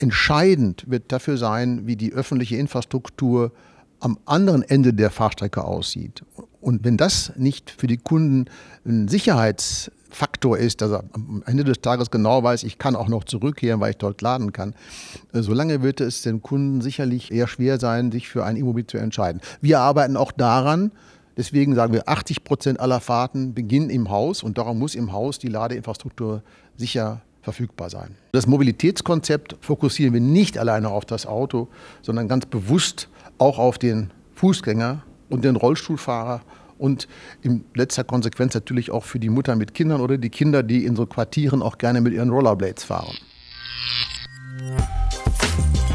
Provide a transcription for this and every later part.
entscheidend wird dafür sein, wie die öffentliche Infrastruktur am anderen Ende der Fahrstrecke aussieht. Und wenn das nicht für die Kunden ein Sicherheitsfaktor ist, dass er am Ende des Tages genau weiß, ich kann auch noch zurückkehren, weil ich dort laden kann, äh, solange wird es den Kunden sicherlich eher schwer sein, sich für ein Immobil zu entscheiden. Wir arbeiten auch daran, deswegen sagen wir, 80 Prozent aller Fahrten beginnen im Haus und darum muss im Haus die Ladeinfrastruktur sicher verfügbar sein. Das Mobilitätskonzept fokussieren wir nicht alleine auf das Auto, sondern ganz bewusst auch auf den Fußgänger und den Rollstuhlfahrer und in letzter Konsequenz natürlich auch für die Mutter mit Kindern oder die Kinder, die in so Quartieren auch gerne mit ihren Rollerblades fahren.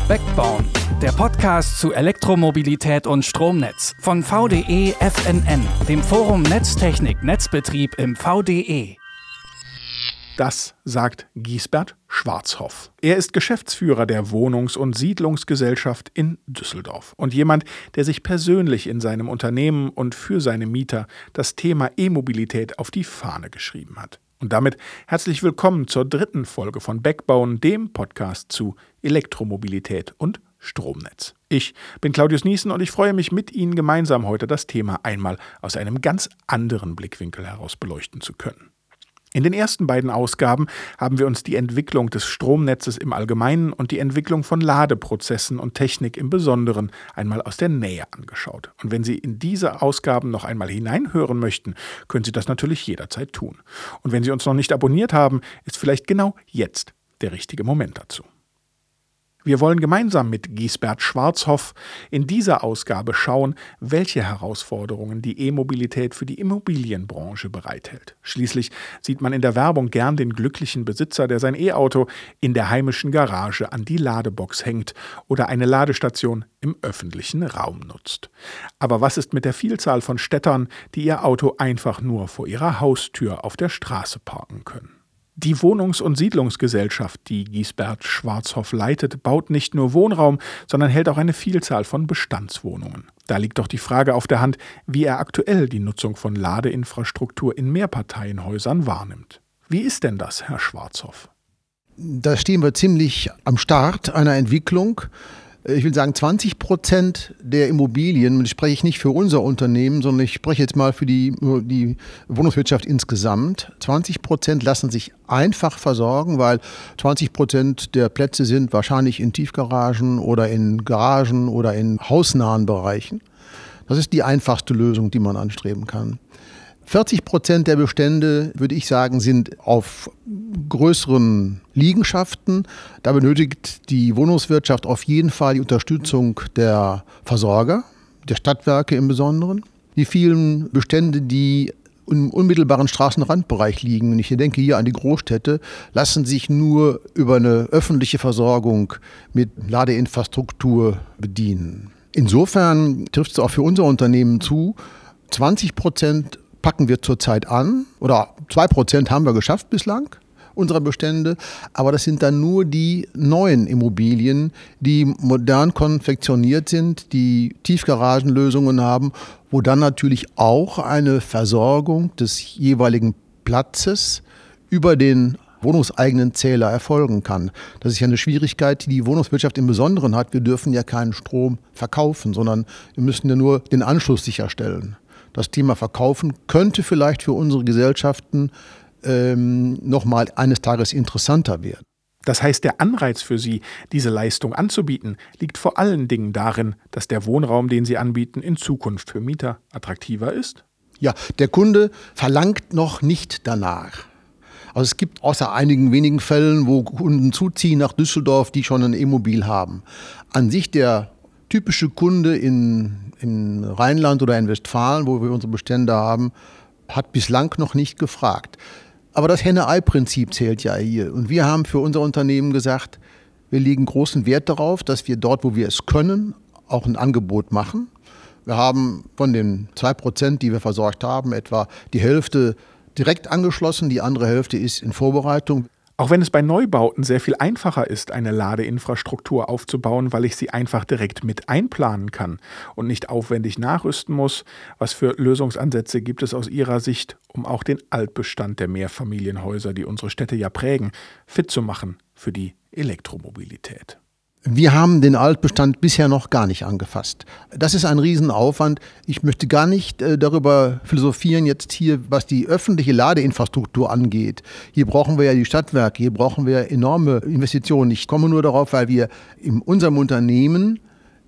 Backbone, der Podcast zu Elektromobilität und Stromnetz von VDE FNN, dem Forum Netztechnik Netzbetrieb im VDE. Das sagt Giesbert Schwarzhoff. Er ist Geschäftsführer der Wohnungs- und Siedlungsgesellschaft in Düsseldorf und jemand, der sich persönlich in seinem Unternehmen und für seine Mieter das Thema E-Mobilität auf die Fahne geschrieben hat. Und damit herzlich willkommen zur dritten Folge von Backbone, dem Podcast zu Elektromobilität und Stromnetz. Ich bin Claudius Niesen und ich freue mich mit Ihnen gemeinsam heute das Thema einmal aus einem ganz anderen Blickwinkel heraus beleuchten zu können. In den ersten beiden Ausgaben haben wir uns die Entwicklung des Stromnetzes im Allgemeinen und die Entwicklung von Ladeprozessen und Technik im Besonderen einmal aus der Nähe angeschaut. Und wenn Sie in diese Ausgaben noch einmal hineinhören möchten, können Sie das natürlich jederzeit tun. Und wenn Sie uns noch nicht abonniert haben, ist vielleicht genau jetzt der richtige Moment dazu. Wir wollen gemeinsam mit Giesbert Schwarzhoff in dieser Ausgabe schauen, welche Herausforderungen die E-Mobilität für die Immobilienbranche bereithält. Schließlich sieht man in der Werbung gern den glücklichen Besitzer, der sein E-Auto in der heimischen Garage an die Ladebox hängt oder eine Ladestation im öffentlichen Raum nutzt. Aber was ist mit der Vielzahl von Städtern, die ihr Auto einfach nur vor ihrer Haustür auf der Straße parken können? Die Wohnungs- und Siedlungsgesellschaft, die Giesbert Schwarzhoff leitet, baut nicht nur Wohnraum, sondern hält auch eine Vielzahl von Bestandswohnungen. Da liegt doch die Frage auf der Hand, wie er aktuell die Nutzung von Ladeinfrastruktur in Mehrparteienhäusern wahrnimmt. Wie ist denn das, Herr Schwarzhoff? Da stehen wir ziemlich am Start einer Entwicklung, ich will sagen, 20 Prozent der Immobilien, und spreche ich nicht für unser Unternehmen, sondern ich spreche jetzt mal für die, die Wohnungswirtschaft insgesamt. 20 Prozent lassen sich einfach versorgen, weil 20 Prozent der Plätze sind wahrscheinlich in Tiefgaragen oder in Garagen oder in hausnahen Bereichen. Das ist die einfachste Lösung, die man anstreben kann. 40 Prozent der Bestände, würde ich sagen, sind auf größeren Liegenschaften. Da benötigt die Wohnungswirtschaft auf jeden Fall die Unterstützung der Versorger, der Stadtwerke im Besonderen. Die vielen Bestände, die im unmittelbaren Straßenrandbereich liegen, und ich denke hier an die Großstädte, lassen sich nur über eine öffentliche Versorgung mit Ladeinfrastruktur bedienen. Insofern trifft es auch für unser Unternehmen zu, 20 Prozent packen wir zurzeit an oder 2% haben wir geschafft bislang unserer Bestände, aber das sind dann nur die neuen Immobilien, die modern konfektioniert sind, die Tiefgaragenlösungen haben, wo dann natürlich auch eine Versorgung des jeweiligen Platzes über den wohnungseigenen Zähler erfolgen kann. Das ist ja eine Schwierigkeit, die die Wohnungswirtschaft im Besonderen hat. Wir dürfen ja keinen Strom verkaufen, sondern wir müssen ja nur den Anschluss sicherstellen das Thema Verkaufen könnte vielleicht für unsere Gesellschaften ähm, nochmal eines Tages interessanter werden. Das heißt, der Anreiz für Sie, diese Leistung anzubieten, liegt vor allen Dingen darin, dass der Wohnraum, den Sie anbieten, in Zukunft für Mieter attraktiver ist? Ja, der Kunde verlangt noch nicht danach. Also es gibt außer einigen wenigen Fällen, wo Kunden zuziehen nach Düsseldorf, die schon ein E-Mobil haben. An sich der typische Kunde in, in Rheinland oder in Westfalen, wo wir unsere Bestände haben, hat bislang noch nicht gefragt. Aber das Henne-Ei-Prinzip zählt ja hier. Und wir haben für unser Unternehmen gesagt, wir legen großen Wert darauf, dass wir dort, wo wir es können, auch ein Angebot machen. Wir haben von den zwei Prozent, die wir versorgt haben, etwa die Hälfte direkt angeschlossen, die andere Hälfte ist in Vorbereitung. Auch wenn es bei Neubauten sehr viel einfacher ist, eine Ladeinfrastruktur aufzubauen, weil ich sie einfach direkt mit einplanen kann und nicht aufwendig nachrüsten muss, was für Lösungsansätze gibt es aus Ihrer Sicht, um auch den Altbestand der Mehrfamilienhäuser, die unsere Städte ja prägen, fit zu machen für die Elektromobilität. Wir haben den Altbestand bisher noch gar nicht angefasst. Das ist ein Riesenaufwand. Ich möchte gar nicht äh, darüber philosophieren jetzt hier, was die öffentliche Ladeinfrastruktur angeht. Hier brauchen wir ja die Stadtwerke, hier brauchen wir enorme Investitionen. Ich komme nur darauf, weil wir in unserem Unternehmen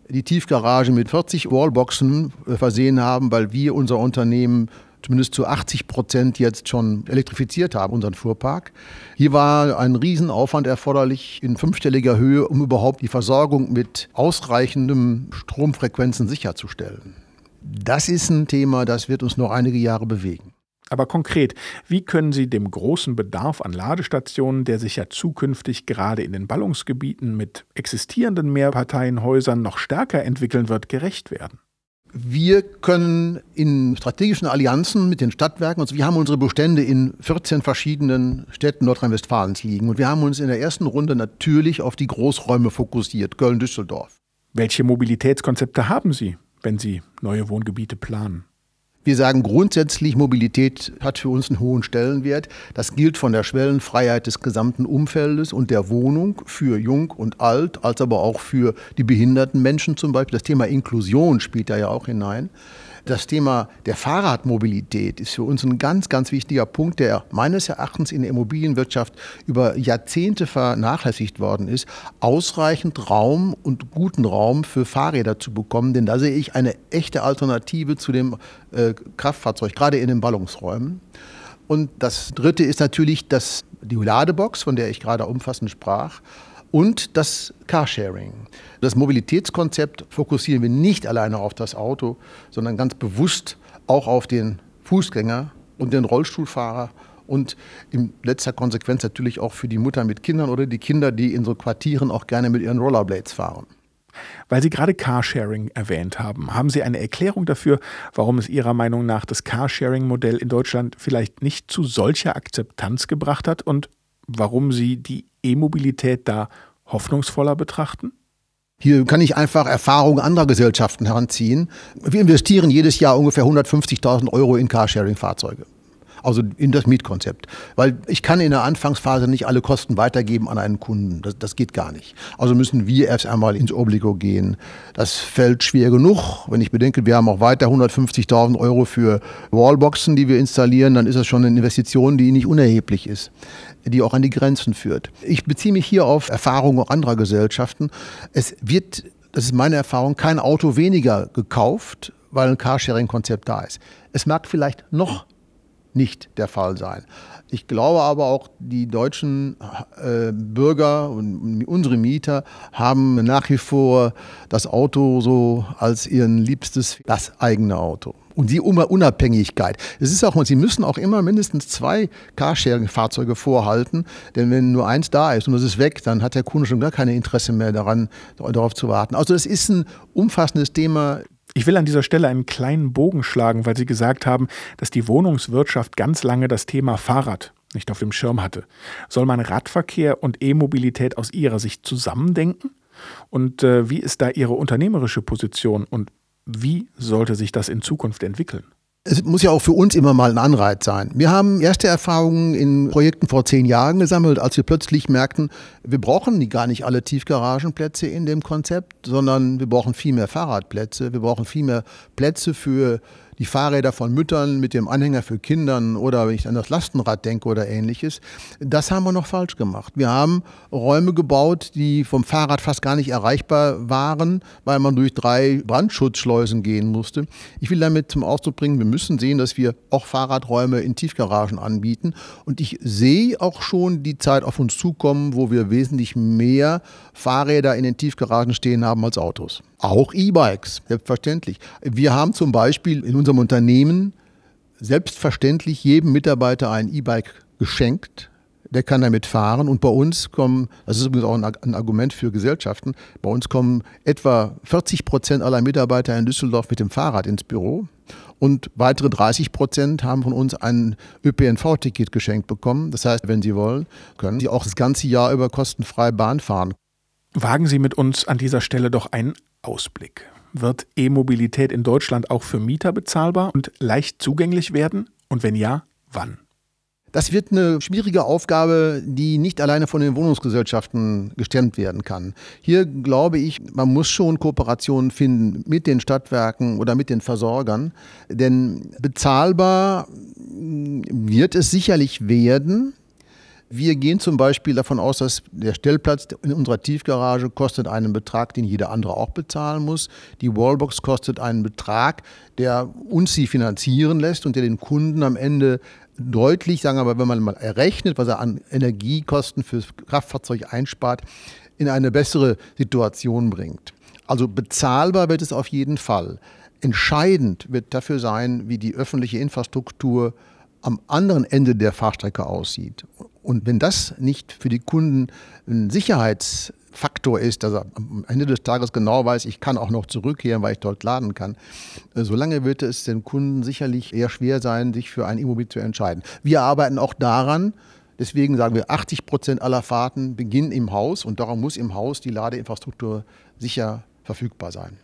die Tiefgarage mit 40 Wallboxen äh, versehen haben, weil wir unser Unternehmen zumindest zu 80 Prozent jetzt schon elektrifiziert haben, unseren Fuhrpark. Hier war ein Riesenaufwand erforderlich in fünfstelliger Höhe, um überhaupt die Versorgung mit ausreichendem Stromfrequenzen sicherzustellen. Das ist ein Thema, das wird uns noch einige Jahre bewegen. Aber konkret, wie können Sie dem großen Bedarf an Ladestationen, der sich ja zukünftig gerade in den Ballungsgebieten mit existierenden Mehrparteienhäusern noch stärker entwickeln wird, gerecht werden? Wir können in strategischen Allianzen mit den Stadtwerken, also wir haben unsere Bestände in 14 verschiedenen Städten Nordrhein-Westfalens liegen und wir haben uns in der ersten Runde natürlich auf die Großräume fokussiert, Köln-Düsseldorf. Welche Mobilitätskonzepte haben Sie, wenn Sie neue Wohngebiete planen? Wir sagen grundsätzlich, Mobilität hat für uns einen hohen Stellenwert. Das gilt von der Schwellenfreiheit des gesamten Umfeldes und der Wohnung für Jung und Alt, als aber auch für die behinderten Menschen zum Beispiel. Das Thema Inklusion spielt da ja auch hinein. Das Thema der Fahrradmobilität ist für uns ein ganz, ganz wichtiger Punkt, der meines Erachtens in der Immobilienwirtschaft über Jahrzehnte vernachlässigt worden ist, ausreichend Raum und guten Raum für Fahrräder zu bekommen. Denn da sehe ich eine echte Alternative zu dem äh, Kraftfahrzeug, gerade in den Ballungsräumen. Und das Dritte ist natürlich das, die Ladebox, von der ich gerade umfassend sprach und das Carsharing. Das Mobilitätskonzept fokussieren wir nicht alleine auf das Auto, sondern ganz bewusst auch auf den Fußgänger und den Rollstuhlfahrer und in letzter Konsequenz natürlich auch für die Mutter mit Kindern oder die Kinder, die in so Quartieren auch gerne mit ihren Rollerblades fahren. Weil Sie gerade Carsharing erwähnt haben, haben Sie eine Erklärung dafür, warum es Ihrer Meinung nach das Carsharing-Modell in Deutschland vielleicht nicht zu solcher Akzeptanz gebracht hat und warum Sie die E-Mobilität da hoffnungsvoller betrachten? Hier kann ich einfach Erfahrungen anderer Gesellschaften heranziehen. Wir investieren jedes Jahr ungefähr 150.000 Euro in Carsharing-Fahrzeuge. Also in das Mietkonzept. Weil ich kann in der Anfangsphase nicht alle Kosten weitergeben an einen Kunden. Das, das geht gar nicht. Also müssen wir erst einmal ins Obligo gehen. Das fällt schwer genug. Wenn ich bedenke, wir haben auch weiter 150.000 Euro für Wallboxen, die wir installieren, dann ist das schon eine Investition, die nicht unerheblich ist die auch an die Grenzen führt. Ich beziehe mich hier auf Erfahrungen anderer Gesellschaften. Es wird, das ist meine Erfahrung, kein Auto weniger gekauft, weil ein Carsharing-Konzept da ist. Es mag vielleicht noch nicht der Fall sein. Ich glaube aber auch, die deutschen äh, Bürger und unsere Mieter haben nach wie vor das Auto so als ihren liebstes, das eigene Auto und die Unabhängigkeit. Es ist auch, sie müssen auch immer mindestens zwei Carsharing-Fahrzeuge vorhalten, denn wenn nur eins da ist und es ist weg, dann hat der Kunde schon gar kein Interesse mehr daran, darauf zu warten. Also es ist ein umfassendes Thema. Ich will an dieser Stelle einen kleinen Bogen schlagen, weil Sie gesagt haben, dass die Wohnungswirtschaft ganz lange das Thema Fahrrad nicht auf dem Schirm hatte. Soll man Radverkehr und E-Mobilität aus Ihrer Sicht zusammendenken? Und äh, wie ist da Ihre unternehmerische Position und wie sollte sich das in Zukunft entwickeln? Es muss ja auch für uns immer mal ein Anreiz sein. Wir haben erste Erfahrungen in Projekten vor zehn Jahren gesammelt, als wir plötzlich merkten, wir brauchen gar nicht alle Tiefgaragenplätze in dem Konzept, sondern wir brauchen viel mehr Fahrradplätze, wir brauchen viel mehr Plätze für die Fahrräder von Müttern mit dem Anhänger für Kindern oder wenn ich an das Lastenrad denke oder ähnliches, das haben wir noch falsch gemacht. Wir haben Räume gebaut, die vom Fahrrad fast gar nicht erreichbar waren, weil man durch drei Brandschutzschleusen gehen musste. Ich will damit zum Ausdruck bringen, wir müssen sehen, dass wir auch Fahrradräume in Tiefgaragen anbieten. Und ich sehe auch schon die Zeit auf uns zukommen, wo wir wesentlich mehr Fahrräder in den Tiefgaragen stehen haben als Autos. Auch E-Bikes, selbstverständlich. Wir haben zum Beispiel in unserem Unternehmen selbstverständlich jedem Mitarbeiter ein E-Bike geschenkt. Der kann damit fahren und bei uns kommen, das ist übrigens auch ein Argument für Gesellschaften, bei uns kommen etwa 40 Prozent aller Mitarbeiter in Düsseldorf mit dem Fahrrad ins Büro und weitere 30 Prozent haben von uns ein ÖPNV-Ticket geschenkt bekommen. Das heißt, wenn Sie wollen, können Sie auch das ganze Jahr über kostenfrei Bahn fahren. Wagen Sie mit uns an dieser Stelle doch einen Ausblick. Wird E-Mobilität in Deutschland auch für Mieter bezahlbar und leicht zugänglich werden? Und wenn ja, wann? Das wird eine schwierige Aufgabe, die nicht alleine von den Wohnungsgesellschaften gestemmt werden kann. Hier glaube ich, man muss schon Kooperationen finden mit den Stadtwerken oder mit den Versorgern, denn bezahlbar wird es sicherlich werden. Wir gehen zum Beispiel davon aus, dass der Stellplatz in unserer Tiefgarage kostet einen Betrag, den jeder andere auch bezahlen muss. Die Wallbox kostet einen Betrag, der uns sie finanzieren lässt und der den Kunden am Ende deutlich, sagen wir mal, wenn man mal errechnet, was er an Energiekosten fürs Kraftfahrzeug einspart, in eine bessere Situation bringt. Also bezahlbar wird es auf jeden Fall. Entscheidend wird dafür sein, wie die öffentliche Infrastruktur am anderen Ende der Fahrstrecke aussieht. Und wenn das nicht für die Kunden ein Sicherheitsfaktor ist, dass er am Ende des Tages genau weiß, ich kann auch noch zurückkehren, weil ich dort laden kann, äh, solange wird es den Kunden sicherlich eher schwer sein, sich für ein Immobil zu entscheiden. Wir arbeiten auch daran, Deswegen sagen wir, 80 Prozent aller Fahrten beginnen im Haus und darum muss im Haus die Ladeinfrastruktur sicher verfügbar sein.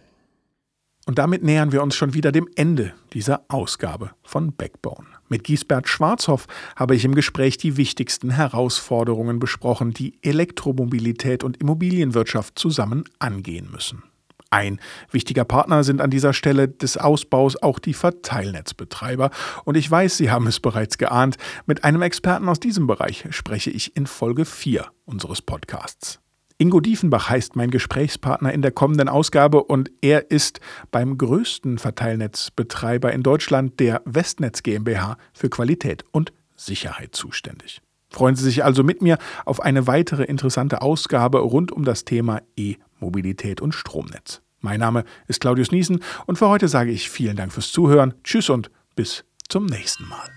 Und damit nähern wir uns schon wieder dem Ende dieser Ausgabe von Backbone. Mit Giesbert Schwarzhoff habe ich im Gespräch die wichtigsten Herausforderungen besprochen, die Elektromobilität und Immobilienwirtschaft zusammen angehen müssen. Ein wichtiger Partner sind an dieser Stelle des Ausbaus auch die Verteilnetzbetreiber. Und ich weiß, Sie haben es bereits geahnt, mit einem Experten aus diesem Bereich spreche ich in Folge 4 unseres Podcasts. Ingo Diefenbach heißt mein Gesprächspartner in der kommenden Ausgabe und er ist beim größten Verteilnetzbetreiber in Deutschland, der Westnetz GmbH, für Qualität und Sicherheit zuständig. Freuen Sie sich also mit mir auf eine weitere interessante Ausgabe rund um das Thema E-Mobilität und Stromnetz. Mein Name ist Claudius Niesen und für heute sage ich vielen Dank fürs Zuhören. Tschüss und bis zum nächsten Mal.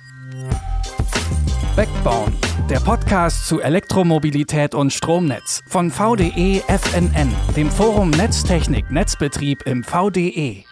Backbone, der Podcast zu Elektromobilität und Stromnetz von VDE FNN, dem Forum Netztechnik Netzbetrieb im VDE.